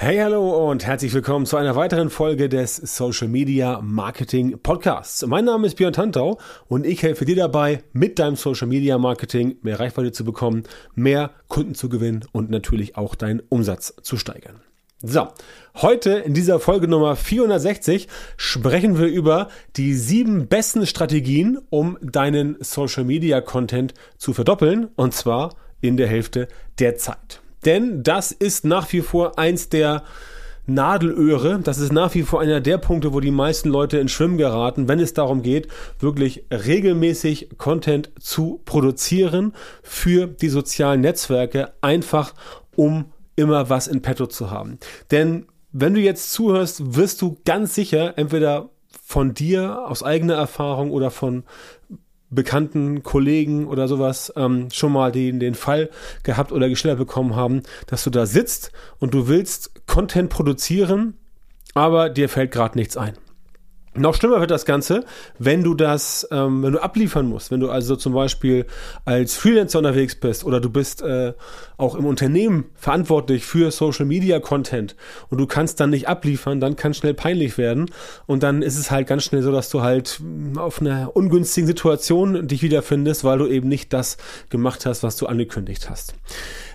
Hey, hallo und herzlich willkommen zu einer weiteren Folge des Social Media Marketing Podcasts. Mein Name ist Björn Tantau und ich helfe dir dabei, mit deinem Social Media Marketing mehr Reichweite zu bekommen, mehr Kunden zu gewinnen und natürlich auch deinen Umsatz zu steigern. So, heute in dieser Folge Nummer 460 sprechen wir über die sieben besten Strategien, um deinen Social Media Content zu verdoppeln und zwar in der Hälfte der Zeit. Denn das ist nach wie vor eins der Nadelöhre. Das ist nach wie vor einer der Punkte, wo die meisten Leute in Schwimmen geraten, wenn es darum geht, wirklich regelmäßig Content zu produzieren für die sozialen Netzwerke, einfach um immer was in petto zu haben. Denn wenn du jetzt zuhörst, wirst du ganz sicher entweder von dir aus eigener Erfahrung oder von bekannten Kollegen oder sowas ähm, schon mal den, den Fall gehabt oder geschildert bekommen haben, dass du da sitzt und du willst Content produzieren, aber dir fällt gerade nichts ein. Noch schlimmer wird das Ganze, wenn du das, ähm, wenn du abliefern musst, wenn du also zum Beispiel als Freelancer unterwegs bist oder du bist äh, auch im Unternehmen verantwortlich für Social Media Content und du kannst dann nicht abliefern, dann kann schnell peinlich werden und dann ist es halt ganz schnell so, dass du halt auf einer ungünstigen Situation dich wiederfindest, weil du eben nicht das gemacht hast, was du angekündigt hast.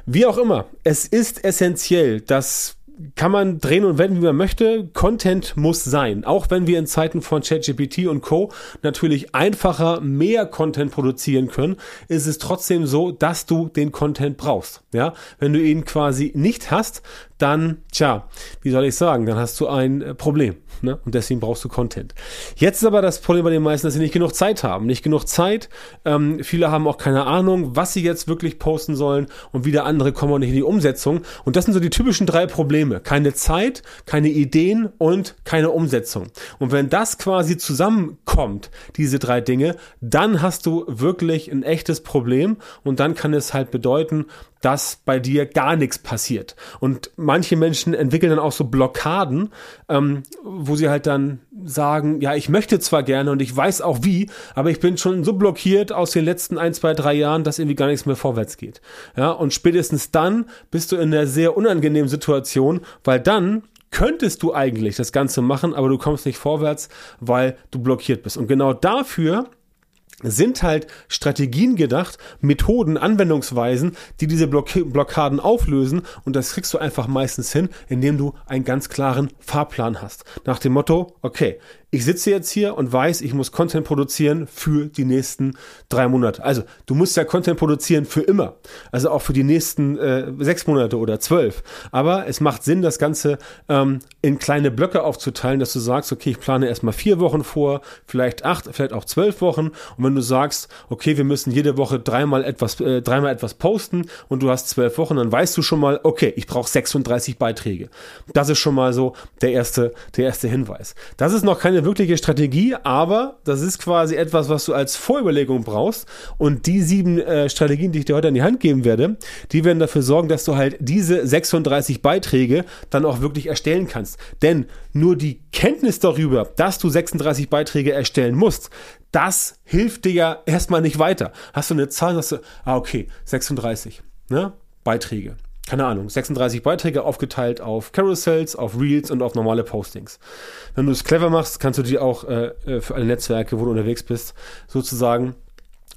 Wie auch immer, es ist essentiell, dass kann man drehen und wenden, wie man möchte. Content muss sein. Auch wenn wir in Zeiten von ChatGPT und Co. natürlich einfacher mehr Content produzieren können, ist es trotzdem so, dass du den Content brauchst. Ja, wenn du ihn quasi nicht hast, dann, tja, wie soll ich sagen, dann hast du ein äh, Problem. Ne? Und deswegen brauchst du Content. Jetzt ist aber das Problem bei den meisten, dass sie nicht genug Zeit haben. Nicht genug Zeit. Ähm, viele haben auch keine Ahnung, was sie jetzt wirklich posten sollen und wieder andere kommen auch nicht in die Umsetzung. Und das sind so die typischen drei Probleme. Keine Zeit, keine Ideen und keine Umsetzung. Und wenn das quasi zusammenkommt, diese drei Dinge, dann hast du wirklich ein echtes Problem und dann kann es halt bedeuten, dass bei dir gar nichts passiert. Und manche Menschen entwickeln dann auch so Blockaden, ähm, wo sie halt dann sagen, ja, ich möchte zwar gerne und ich weiß auch wie, aber ich bin schon so blockiert aus den letzten ein, zwei, drei Jahren, dass irgendwie gar nichts mehr vorwärts geht. Ja, und spätestens dann bist du in einer sehr unangenehmen Situation, weil dann könntest du eigentlich das Ganze machen, aber du kommst nicht vorwärts, weil du blockiert bist. Und genau dafür sind halt Strategien gedacht, Methoden, Anwendungsweisen, die diese Block Blockaden auflösen und das kriegst du einfach meistens hin, indem du einen ganz klaren Fahrplan hast. Nach dem Motto, okay, ich sitze jetzt hier und weiß, ich muss Content produzieren für die nächsten drei Monate. Also du musst ja Content produzieren für immer. Also auch für die nächsten äh, sechs Monate oder zwölf. Aber es macht Sinn, das Ganze ähm, in kleine Blöcke aufzuteilen, dass du sagst, okay, ich plane erstmal vier Wochen vor, vielleicht acht, vielleicht auch zwölf Wochen. Und wenn du sagst, okay, wir müssen jede Woche dreimal etwas, äh, dreimal etwas posten und du hast zwölf Wochen, dann weißt du schon mal, okay, ich brauche 36 Beiträge. Das ist schon mal so der erste, der erste Hinweis. Das ist noch keine wirkliche Strategie, aber das ist quasi etwas, was du als Vorüberlegung brauchst. Und die sieben äh, Strategien, die ich dir heute an die Hand geben werde, die werden dafür sorgen, dass du halt diese 36 Beiträge dann auch wirklich erstellen kannst. Denn nur die Kenntnis darüber, dass du 36 Beiträge erstellen musst, das hilft dir ja erstmal nicht weiter. Hast du eine Zahl, sagst du, ah, okay, 36 ne? Beiträge keine Ahnung, 36 Beiträge aufgeteilt auf Carousels, auf Reels und auf normale Postings. Wenn du es clever machst, kannst du die auch äh, äh für alle Netzwerke, wo du unterwegs bist, sozusagen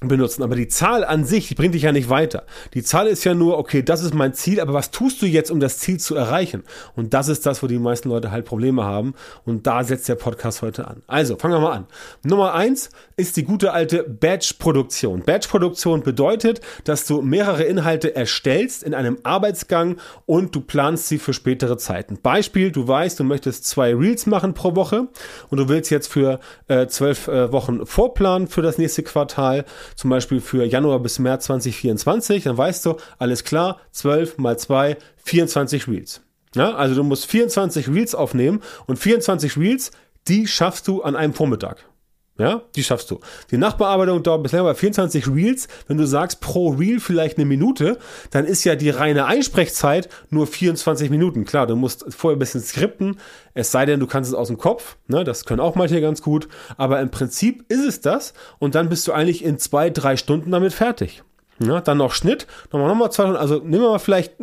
benutzen. Aber die Zahl an sich, die bringt dich ja nicht weiter. Die Zahl ist ja nur, okay, das ist mein Ziel, aber was tust du jetzt, um das Ziel zu erreichen? Und das ist das, wo die meisten Leute halt Probleme haben. Und da setzt der Podcast heute an. Also, fangen wir mal an. Nummer eins ist die gute alte Batch-Produktion. Batch-Produktion bedeutet, dass du mehrere Inhalte erstellst in einem Arbeitsgang und du planst sie für spätere Zeiten. Beispiel, du weißt, du möchtest zwei Reels machen pro Woche und du willst jetzt für äh, zwölf äh, Wochen vorplanen für das nächste Quartal zum Beispiel für Januar bis März 2024, dann weißt du, alles klar, 12 mal 2, 24 Reels. Ja, also du musst 24 Reels aufnehmen und 24 Reels, die schaffst du an einem Vormittag. Ja, die schaffst du. Die Nachbearbeitung dauert bisher bei 24 Reels. Wenn du sagst pro Reel vielleicht eine Minute, dann ist ja die reine Einsprechzeit nur 24 Minuten. Klar, du musst vorher ein bisschen skripten, es sei denn, du kannst es aus dem Kopf. Ne, das können auch manche ganz gut. Aber im Prinzip ist es das und dann bist du eigentlich in zwei, drei Stunden damit fertig. Ja, dann noch Schnitt, nochmal, nochmal zwei Stunden. Also nehmen wir mal vielleicht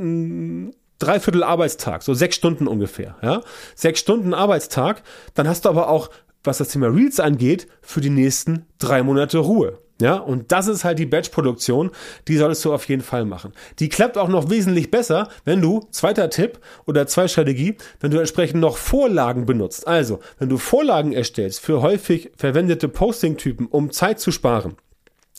Dreiviertel Arbeitstag, so sechs Stunden ungefähr, ja. Sechs Stunden Arbeitstag, dann hast du aber auch, was das Thema Reels angeht, für die nächsten drei Monate Ruhe. Ja, und das ist halt die Batch-Produktion, die solltest du auf jeden Fall machen. Die klappt auch noch wesentlich besser, wenn du, zweiter Tipp oder zwei Strategie, wenn du entsprechend noch Vorlagen benutzt. Also, wenn du Vorlagen erstellst für häufig verwendete Posting-Typen, um Zeit zu sparen,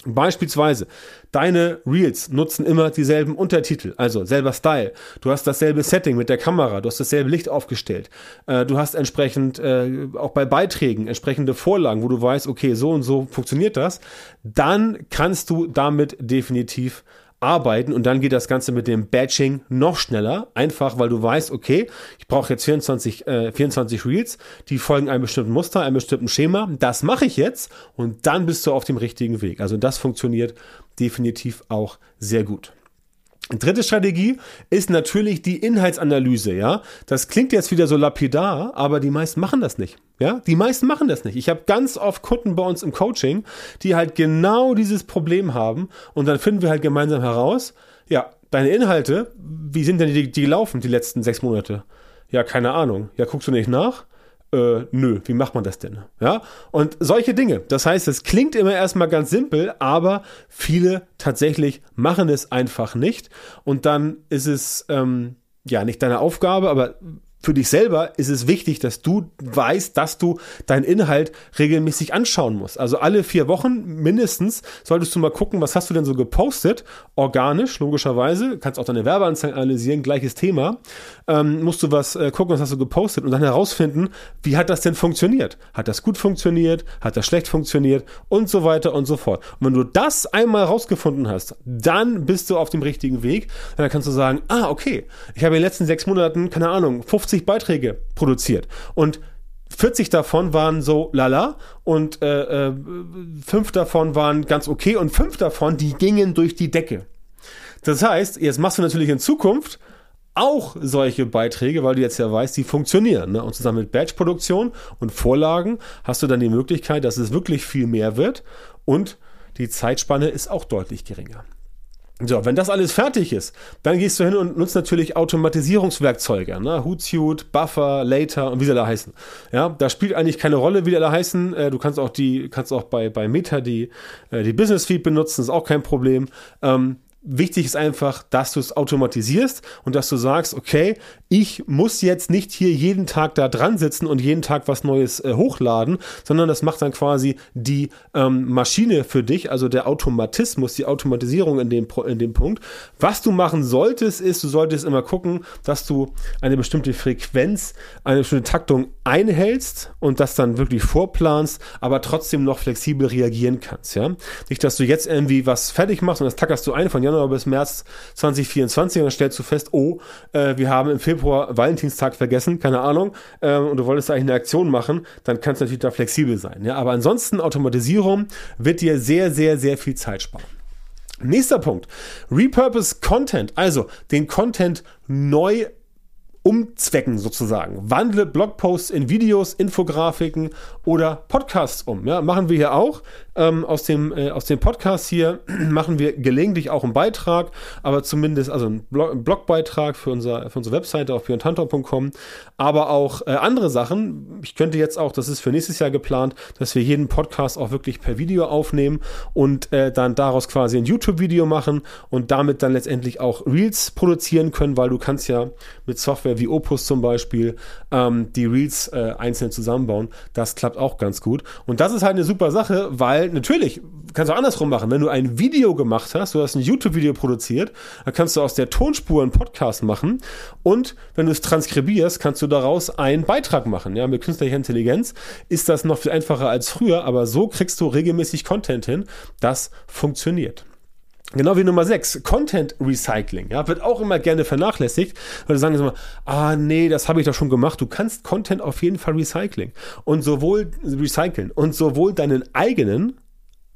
Beispielsweise, deine Reels nutzen immer dieselben Untertitel, also selber Style. Du hast dasselbe Setting mit der Kamera, du hast dasselbe Licht aufgestellt. Äh, du hast entsprechend äh, auch bei Beiträgen entsprechende Vorlagen, wo du weißt, okay, so und so funktioniert das. Dann kannst du damit definitiv arbeiten und dann geht das Ganze mit dem Batching noch schneller. Einfach, weil du weißt, okay, ich brauche jetzt 24, äh, 24 Reels, die folgen einem bestimmten Muster, einem bestimmten Schema. Das mache ich jetzt und dann bist du auf dem richtigen Weg. Also das funktioniert definitiv auch sehr gut. Dritte Strategie ist natürlich die Inhaltsanalyse, ja. Das klingt jetzt wieder so lapidar, aber die meisten machen das nicht. Ja, die meisten machen das nicht. Ich habe ganz oft Kunden bei uns im Coaching, die halt genau dieses Problem haben und dann finden wir halt gemeinsam heraus, ja, deine Inhalte, wie sind denn die, die gelaufen die letzten sechs Monate? Ja, keine Ahnung. Ja, guckst du nicht nach? Äh, nö, wie macht man das denn? Ja, und solche Dinge. Das heißt, es klingt immer erstmal ganz simpel, aber viele tatsächlich machen es einfach nicht. Und dann ist es ähm, ja nicht deine Aufgabe, aber für dich selber ist es wichtig, dass du weißt, dass du deinen Inhalt regelmäßig anschauen musst. Also alle vier Wochen mindestens solltest du mal gucken, was hast du denn so gepostet, organisch, logischerweise, kannst auch deine Werbeanzeigen analysieren, gleiches Thema, ähm, musst du was äh, gucken, was hast du gepostet und dann herausfinden, wie hat das denn funktioniert? Hat das gut funktioniert? Hat das schlecht funktioniert? Und so weiter und so fort. Und wenn du das einmal rausgefunden hast, dann bist du auf dem richtigen Weg. Dann kannst du sagen, ah, okay, ich habe in den letzten sechs Monaten, keine Ahnung, 50 50 Beiträge produziert und 40 davon waren so lala und äh, äh, fünf davon waren ganz okay und fünf davon, die gingen durch die Decke. Das heißt, jetzt machst du natürlich in Zukunft auch solche Beiträge, weil du jetzt ja weißt, die funktionieren. Ne? Und zusammen mit Batch-Produktion und Vorlagen hast du dann die Möglichkeit, dass es wirklich viel mehr wird und die Zeitspanne ist auch deutlich geringer. So, wenn das alles fertig ist, dann gehst du hin und nutzt natürlich Automatisierungswerkzeuge, ne? Hootsuite, Buffer, Later und wie sie da heißen. Ja, da spielt eigentlich keine Rolle, wie die da heißen. Äh, du kannst auch die, kannst auch bei, bei Meta die, äh, die Business Feed benutzen, ist auch kein Problem. Ähm, Wichtig ist einfach, dass du es automatisierst und dass du sagst, okay, ich muss jetzt nicht hier jeden Tag da dran sitzen und jeden Tag was Neues äh, hochladen, sondern das macht dann quasi die ähm, Maschine für dich, also der Automatismus, die Automatisierung in dem, in dem Punkt. Was du machen solltest, ist, du solltest immer gucken, dass du eine bestimmte Frequenz, eine bestimmte Taktung einhältst und das dann wirklich vorplanst, aber trotzdem noch flexibel reagieren kannst, ja. Nicht, dass du jetzt irgendwie was fertig machst und das tackerst du ein von Januar Januar bis März 2024 und dann stellst du fest, oh, äh, wir haben im Februar Valentinstag vergessen, keine Ahnung, äh, und du wolltest eigentlich eine Aktion machen, dann kannst du natürlich da flexibel sein. Ja? Aber ansonsten Automatisierung wird dir sehr, sehr, sehr viel Zeit sparen. Nächster Punkt. Repurpose Content, also den Content neu umzwecken sozusagen. Wandle Blogposts in Videos, Infografiken oder Podcasts um. Ja, machen wir hier auch. Ähm, aus, dem, äh, aus dem Podcast hier machen wir gelegentlich auch einen Beitrag, aber zumindest, also einen, Blog, einen Blogbeitrag für, unser, für unsere Webseite auf björntantor.com, aber auch äh, andere Sachen. Ich könnte jetzt auch, das ist für nächstes Jahr geplant, dass wir jeden Podcast auch wirklich per Video aufnehmen und äh, dann daraus quasi ein YouTube-Video machen und damit dann letztendlich auch Reels produzieren können, weil du kannst ja mit Software wie Opus zum Beispiel, ähm, die Reels äh, einzeln zusammenbauen. Das klappt auch ganz gut. Und das ist halt eine super Sache, weil natürlich kannst du andersrum machen. Wenn du ein Video gemacht hast, du hast ein YouTube-Video produziert, dann kannst du aus der Tonspur einen Podcast machen und wenn du es transkribierst, kannst du daraus einen Beitrag machen. Ja, mit künstlicher Intelligenz ist das noch viel einfacher als früher, aber so kriegst du regelmäßig Content hin. Das funktioniert. Genau wie Nummer 6, Content Recycling, ja, wird auch immer gerne vernachlässigt, weil sie sagen immer, ah nee, das habe ich doch schon gemacht. Du kannst Content auf jeden Fall recycling und sowohl recyceln und sowohl deinen eigenen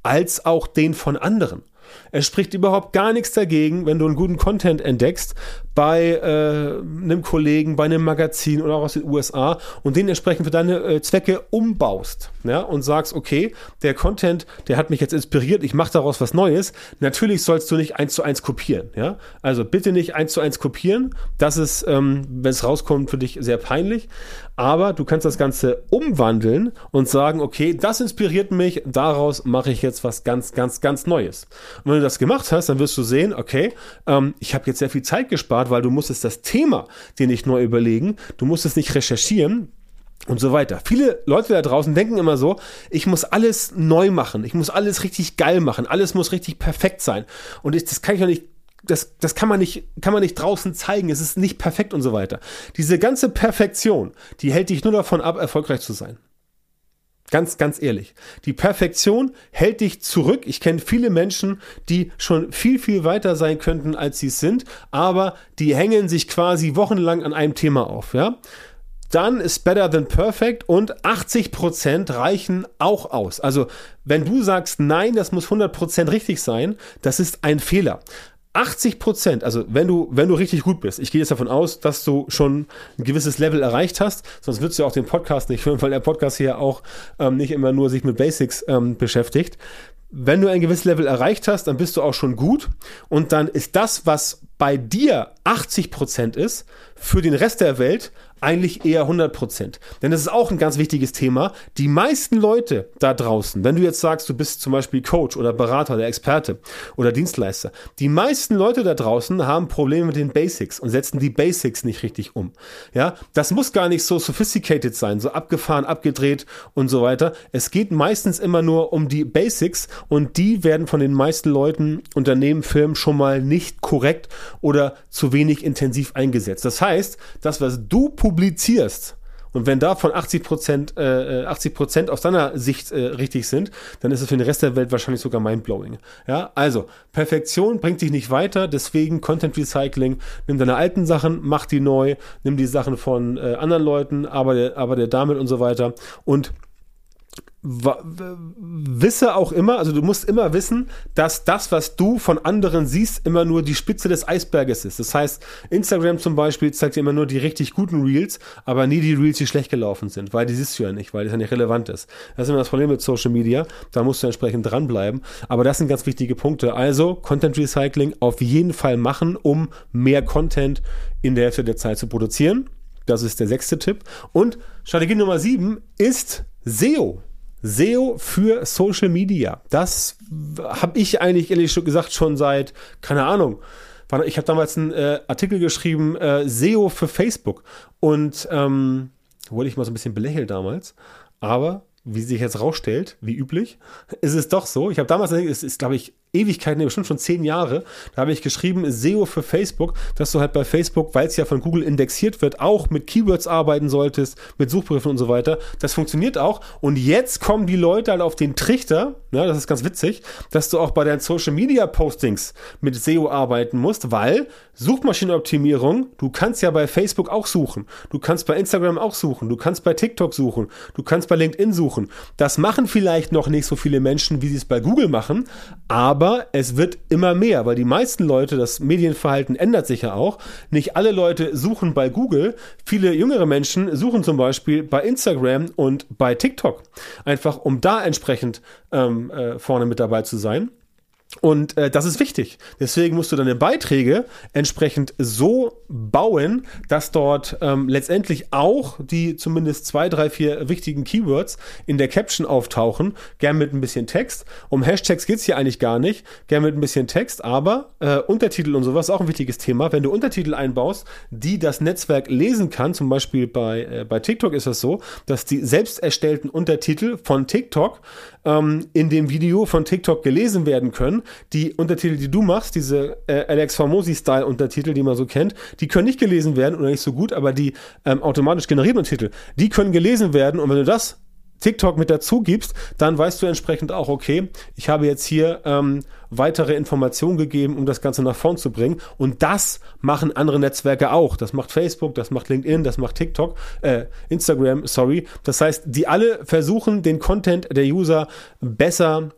als auch den von anderen. Es spricht überhaupt gar nichts dagegen, wenn du einen guten Content entdeckst bei äh, einem Kollegen, bei einem Magazin oder auch aus den USA und den entsprechend für deine äh, Zwecke umbaust ja, und sagst, okay, der Content, der hat mich jetzt inspiriert, ich mache daraus was Neues. Natürlich sollst du nicht eins zu eins kopieren. Ja? Also bitte nicht eins zu eins kopieren. Das ist, ähm, wenn es rauskommt, für dich sehr peinlich. Aber du kannst das Ganze umwandeln und sagen, okay, das inspiriert mich, daraus mache ich jetzt was ganz, ganz, ganz Neues. Und wenn du das gemacht hast, dann wirst du sehen, okay, ähm, ich habe jetzt sehr viel Zeit gespart, weil du musstest das Thema dir nicht neu überlegen, du musstest nicht recherchieren, und so weiter. Viele Leute da draußen denken immer so, ich muss alles neu machen, ich muss alles richtig geil machen, alles muss richtig perfekt sein. Und ich, das kann ich doch nicht das, das kann man nicht, kann man nicht draußen zeigen. Es ist nicht perfekt und so weiter. Diese ganze Perfektion, die hält dich nur davon ab, erfolgreich zu sein. Ganz, ganz ehrlich. Die Perfektion hält dich zurück. Ich kenne viele Menschen, die schon viel, viel weiter sein könnten, als sie es sind, aber die hängen sich quasi wochenlang an einem Thema auf, ja dann ist better than perfect und 80% reichen auch aus. Also wenn du sagst, nein, das muss 100% richtig sein, das ist ein Fehler. 80 Prozent, also wenn du, wenn du richtig gut bist, ich gehe jetzt davon aus, dass du schon ein gewisses Level erreicht hast, sonst würdest du auch den Podcast nicht hören, weil der Podcast hier auch ähm, nicht immer nur sich mit Basics ähm, beschäftigt. Wenn du ein gewisses Level erreicht hast, dann bist du auch schon gut und dann ist das, was bei dir 80 Prozent ist, für den Rest der Welt eigentlich eher 100 Prozent. Denn das ist auch ein ganz wichtiges Thema. Die meisten Leute da draußen, wenn du jetzt sagst, du bist zum Beispiel Coach oder Berater oder Experte oder Dienstleister, die meisten Leute da draußen haben Probleme mit den Basics und setzen die Basics nicht richtig um. Ja, das muss gar nicht so sophisticated sein, so abgefahren, abgedreht und so weiter. Es geht meistens immer nur um die Basics und die werden von den meisten Leuten, Unternehmen, Firmen schon mal nicht korrekt oder zu wenig intensiv eingesetzt. Das heißt, das, was du publizierst, und wenn davon 80 Prozent, äh, 80 Prozent aus deiner Sicht äh, richtig sind, dann ist es für den Rest der Welt wahrscheinlich sogar mindblowing. Ja, also Perfektion bringt dich nicht weiter, deswegen Content Recycling. Nimm deine alten Sachen, mach die neu, nimm die Sachen von äh, anderen Leuten, aber der damit und so weiter und wisse auch immer, also du musst immer wissen, dass das, was du von anderen siehst, immer nur die Spitze des Eisberges ist. Das heißt, Instagram zum Beispiel zeigt dir immer nur die richtig guten Reels, aber nie die Reels, die schlecht gelaufen sind, weil die siehst du ja nicht, weil das ja nicht relevant ist. Das ist immer das Problem mit Social Media. Da musst du entsprechend dranbleiben. Aber das sind ganz wichtige Punkte. Also Content Recycling auf jeden Fall machen, um mehr Content in der Hälfte der Zeit zu produzieren. Das ist der sechste Tipp. Und Strategie Nummer sieben ist SEO. SEO für Social Media. Das habe ich eigentlich ehrlich gesagt schon seit, keine Ahnung, ich habe damals einen äh, Artikel geschrieben, äh, SEO für Facebook. Und ähm, wurde ich mal so ein bisschen belächelt damals. Aber wie sich jetzt rausstellt, wie üblich, ist es doch so. Ich habe damals, es ist, glaube ich, Ewigkeiten, bestimmt schon zehn Jahre, da habe ich geschrieben, SEO für Facebook, dass du halt bei Facebook, weil es ja von Google indexiert wird, auch mit Keywords arbeiten solltest, mit Suchbegriffen und so weiter. Das funktioniert auch. Und jetzt kommen die Leute halt auf den Trichter, ja, das ist ganz witzig, dass du auch bei deinen Social Media Postings mit SEO arbeiten musst, weil Suchmaschinenoptimierung, du kannst ja bei Facebook auch suchen, du kannst bei Instagram auch suchen, du kannst bei TikTok suchen, du kannst bei LinkedIn suchen. Das machen vielleicht noch nicht so viele Menschen, wie sie es bei Google machen, aber aber es wird immer mehr, weil die meisten Leute, das Medienverhalten ändert sich ja auch. Nicht alle Leute suchen bei Google. Viele jüngere Menschen suchen zum Beispiel bei Instagram und bei TikTok. Einfach um da entsprechend ähm, äh, vorne mit dabei zu sein. Und äh, das ist wichtig. Deswegen musst du deine Beiträge entsprechend so bauen, dass dort ähm, letztendlich auch die zumindest zwei, drei, vier wichtigen Keywords in der Caption auftauchen. Gern mit ein bisschen Text. Um Hashtags geht's hier eigentlich gar nicht. Gern mit ein bisschen Text, aber äh, Untertitel und sowas ist auch ein wichtiges Thema. Wenn du Untertitel einbaust, die das Netzwerk lesen kann, zum Beispiel bei, äh, bei TikTok ist das so, dass die selbst erstellten Untertitel von TikTok ähm, in dem Video von TikTok gelesen werden können. Die Untertitel, die du machst, diese äh, Alex Formosi-Style-Untertitel, die man so kennt, die können nicht gelesen werden oder nicht so gut, aber die ähm, automatisch generierten Untertitel, die können gelesen werden. Und wenn du das TikTok mit dazu gibst, dann weißt du entsprechend auch, okay, ich habe jetzt hier ähm, weitere Informationen gegeben, um das Ganze nach vorn zu bringen. Und das machen andere Netzwerke auch. Das macht Facebook, das macht LinkedIn, das macht TikTok, äh, Instagram, sorry. Das heißt, die alle versuchen, den Content der User besser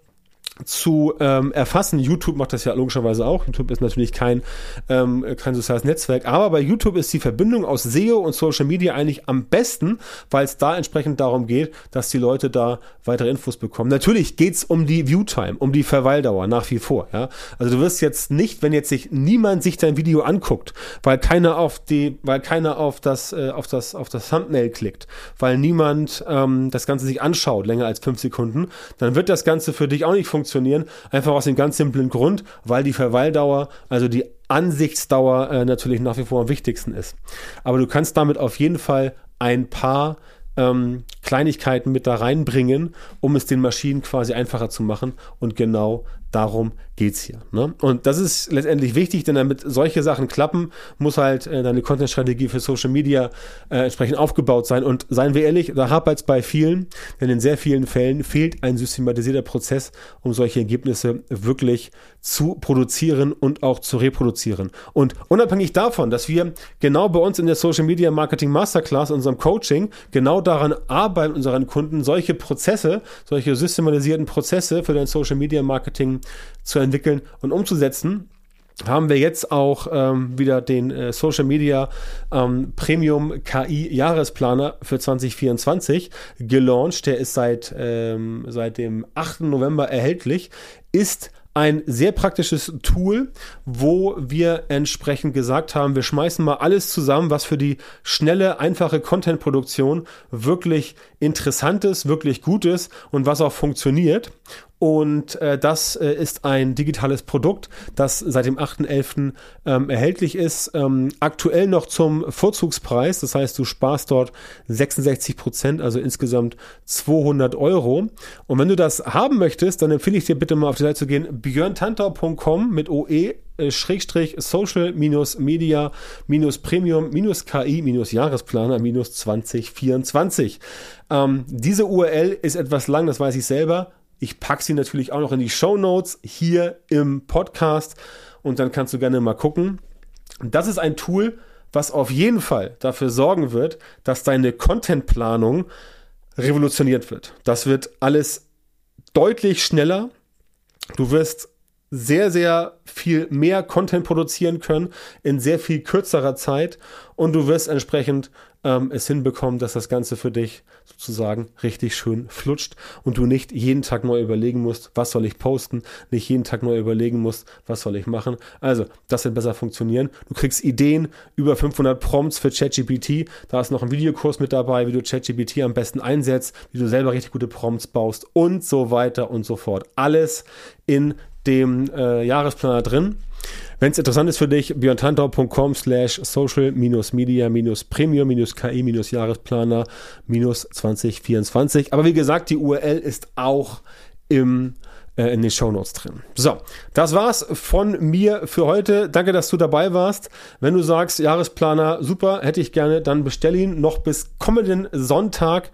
zu ähm, erfassen. YouTube macht das ja logischerweise auch. YouTube ist natürlich kein, ähm, kein soziales Netzwerk, aber bei YouTube ist die Verbindung aus SEO und Social Media eigentlich am besten, weil es da entsprechend darum geht, dass die Leute da weitere Infos bekommen. Natürlich geht's um die Viewtime, um die Verweildauer nach wie vor. Ja? Also du wirst jetzt nicht, wenn jetzt sich niemand sich dein Video anguckt, weil keiner auf die, weil keiner auf das, äh, auf das, auf das Thumbnail klickt, weil niemand ähm, das Ganze sich anschaut länger als fünf Sekunden, dann wird das Ganze für dich auch nicht funktionieren funktionieren. Einfach aus dem ganz simplen Grund, weil die Verweildauer, also die Ansichtsdauer äh, natürlich nach wie vor am wichtigsten ist. Aber du kannst damit auf jeden Fall ein paar ähm, Kleinigkeiten mit da reinbringen, um es den Maschinen quasi einfacher zu machen. Und genau darum geht's hier. Ne? Und das ist letztendlich wichtig, denn damit solche Sachen klappen, muss halt äh, deine Content-Strategie für Social Media äh, entsprechend aufgebaut sein. Und seien wir ehrlich, da hapert es bei vielen, denn in sehr vielen Fällen fehlt ein systematisierter Prozess, um solche Ergebnisse wirklich zu produzieren und auch zu reproduzieren. Und unabhängig davon, dass wir genau bei uns in der Social Media Marketing Masterclass, unserem Coaching, genau daran arbeiten, unseren Kunden solche Prozesse, solche systematisierten Prozesse für dein Social Media Marketing zu entwickeln und umzusetzen, haben wir jetzt auch ähm, wieder den äh, Social Media ähm, Premium KI Jahresplaner für 2024 gelauncht. Der ist seit, ähm, seit dem 8. November erhältlich, ist ein sehr praktisches Tool, wo wir entsprechend gesagt haben, wir schmeißen mal alles zusammen, was für die schnelle, einfache Content-Produktion wirklich interessant ist, wirklich gut ist und was auch funktioniert. Und äh, das äh, ist ein digitales Produkt, das seit dem 8.11. Ähm, erhältlich ist. Ähm, aktuell noch zum Vorzugspreis. Das heißt, du sparst dort 66 Prozent, also insgesamt 200 Euro. Und wenn du das haben möchtest, dann empfehle ich dir bitte mal auf die Seite zu gehen, björntantau.com mit OE äh, Schrägstrich Social minus Media minus Premium minus KI minus Jahresplaner minus 2024. Ähm, diese URL ist etwas lang, das weiß ich selber ich packe sie natürlich auch noch in die Show Notes hier im Podcast und dann kannst du gerne mal gucken. Das ist ein Tool, was auf jeden Fall dafür sorgen wird, dass deine Contentplanung revolutioniert wird. Das wird alles deutlich schneller. Du wirst sehr, sehr viel mehr Content produzieren können in sehr viel kürzerer Zeit und du wirst entsprechend ähm, es hinbekommen, dass das Ganze für dich sozusagen richtig schön flutscht und du nicht jeden Tag neu überlegen musst, was soll ich posten, nicht jeden Tag neu überlegen musst, was soll ich machen. Also, das wird besser funktionieren. Du kriegst Ideen, über 500 Prompts für ChatGPT. Da ist noch ein Videokurs mit dabei, wie du ChatGPT am besten einsetzt, wie du selber richtig gute Prompts baust und so weiter und so fort. Alles in dem äh, Jahresplaner drin. Wenn es interessant ist für dich, björntantau.com slash social-media-premium-ki-jahresplaner 2024. Aber wie gesagt, die URL ist auch im äh, in den Shownotes drin. So, das war's von mir für heute. Danke, dass du dabei warst. Wenn du sagst, Jahresplaner, super, hätte ich gerne, dann bestell ihn noch bis kommenden Sonntag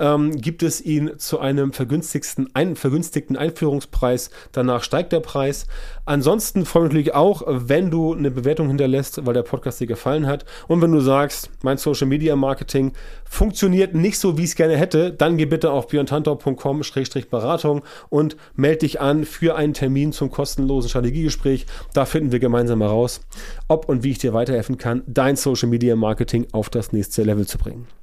ähm, gibt es ihn zu einem vergünstigsten, ein, vergünstigten Einführungspreis. Danach steigt der Preis. Ansonsten freue ich mich natürlich auch, wenn du eine Bewertung hinterlässt, weil der Podcast dir gefallen hat. Und wenn du sagst, mein Social Media Marketing funktioniert nicht so, wie ich es gerne hätte, dann geh bitte auf björntantau.com-beratung und melde dich an für einen Termin zum kostenlosen Strategiegespräch. Da finden wir gemeinsam heraus, ob und wie ich dir weiterhelfen kann, dein Social Media Marketing auf das nächste Level zu bringen.